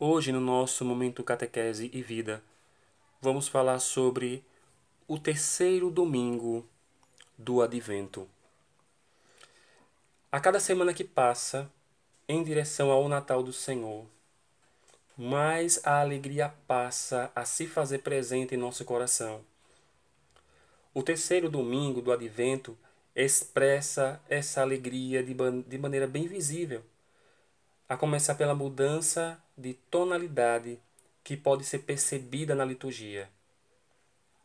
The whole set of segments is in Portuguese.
Hoje, no nosso momento catequese e vida, vamos falar sobre o terceiro domingo do Advento. A cada semana que passa, em direção ao Natal do Senhor, mais a alegria passa a se fazer presente em nosso coração. O terceiro domingo do Advento expressa essa alegria de, de maneira bem visível a começar pela mudança de tonalidade que pode ser percebida na liturgia.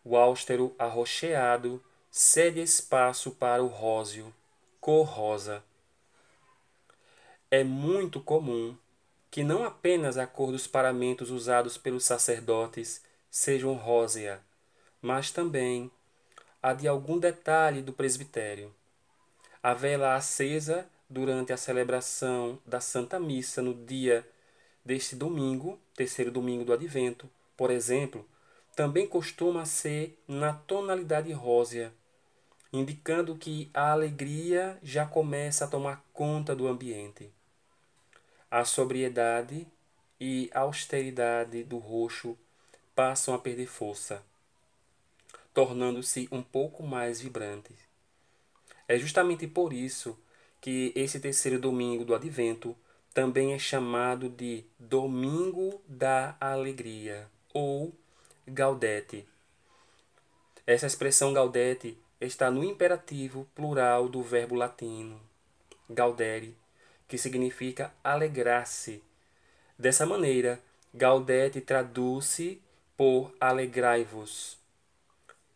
O austero arroxeado cede espaço para o róseo, cor rosa. É muito comum que não apenas a cor dos paramentos usados pelos sacerdotes sejam rósea, mas também a de algum detalhe do presbitério. A vela acesa durante a celebração da Santa Missa no dia deste domingo, terceiro domingo do Advento, por exemplo, também costuma ser na tonalidade rósea, indicando que a alegria já começa a tomar conta do ambiente. A sobriedade e austeridade do roxo passam a perder força, tornando-se um pouco mais vibrantes. É justamente por isso que esse terceiro domingo do Advento também é chamado de Domingo da Alegria ou Gaudete. Essa expressão Gaudete está no imperativo plural do verbo latino gaudere, que significa alegrar-se. Dessa maneira, Gaudete traduz-se por alegrai-vos.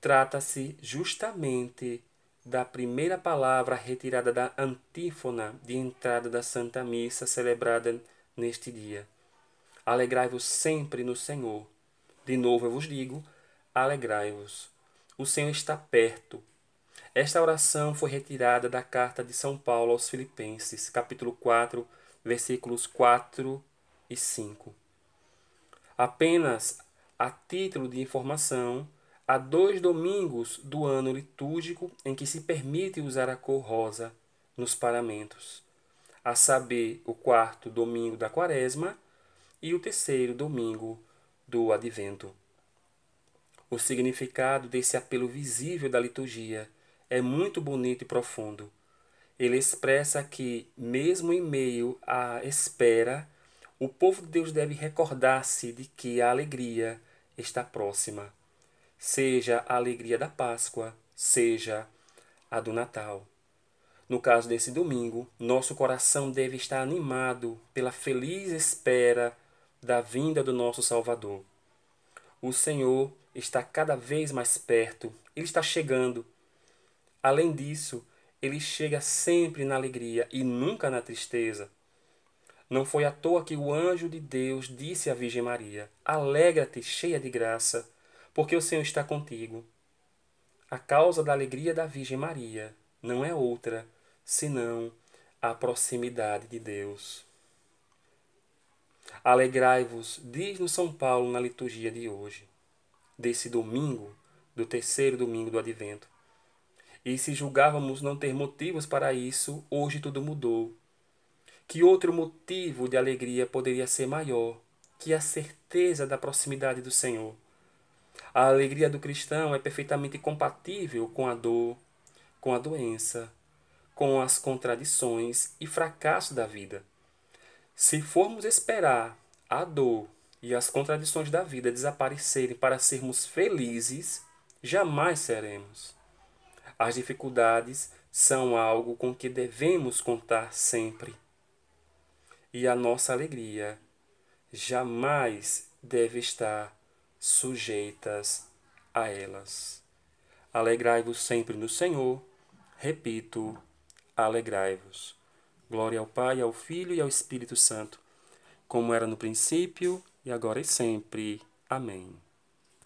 Trata-se justamente da primeira palavra retirada da antífona de entrada da Santa Missa celebrada neste dia. Alegrai-vos sempre no Senhor. De novo eu vos digo, alegrai-vos. O Senhor está perto. Esta oração foi retirada da carta de São Paulo aos Filipenses, capítulo 4, versículos 4 e 5. Apenas a título de informação, Há dois domingos do ano litúrgico em que se permite usar a cor rosa nos paramentos, a saber, o quarto domingo da quaresma e o terceiro domingo do advento. O significado desse apelo visível da liturgia é muito bonito e profundo. Ele expressa que, mesmo em meio à espera, o povo de Deus deve recordar-se de que a alegria está próxima seja a alegria da Páscoa, seja a do Natal. No caso desse domingo, nosso coração deve estar animado pela feliz espera da vinda do nosso Salvador. O Senhor está cada vez mais perto, ele está chegando. Além disso, ele chega sempre na alegria e nunca na tristeza. Não foi à toa que o anjo de Deus disse à Virgem Maria: Alegra-te, cheia de graça porque o Senhor está contigo. A causa da alegria da Virgem Maria não é outra senão a proximidade de Deus. Alegrai-vos, diz-nos São Paulo na liturgia de hoje, desse domingo, do terceiro domingo do Advento. E se julgávamos não ter motivos para isso, hoje tudo mudou. Que outro motivo de alegria poderia ser maior que a certeza da proximidade do Senhor? A alegria do cristão é perfeitamente compatível com a dor, com a doença, com as contradições e fracasso da vida. Se formos esperar a dor e as contradições da vida desaparecerem para sermos felizes, jamais seremos. As dificuldades são algo com que devemos contar sempre. E a nossa alegria jamais deve estar sujeitas a elas. Alegrai-vos sempre no Senhor. Repito, alegrai-vos. Glória ao Pai, ao Filho e ao Espírito Santo, como era no princípio e agora e sempre. Amém.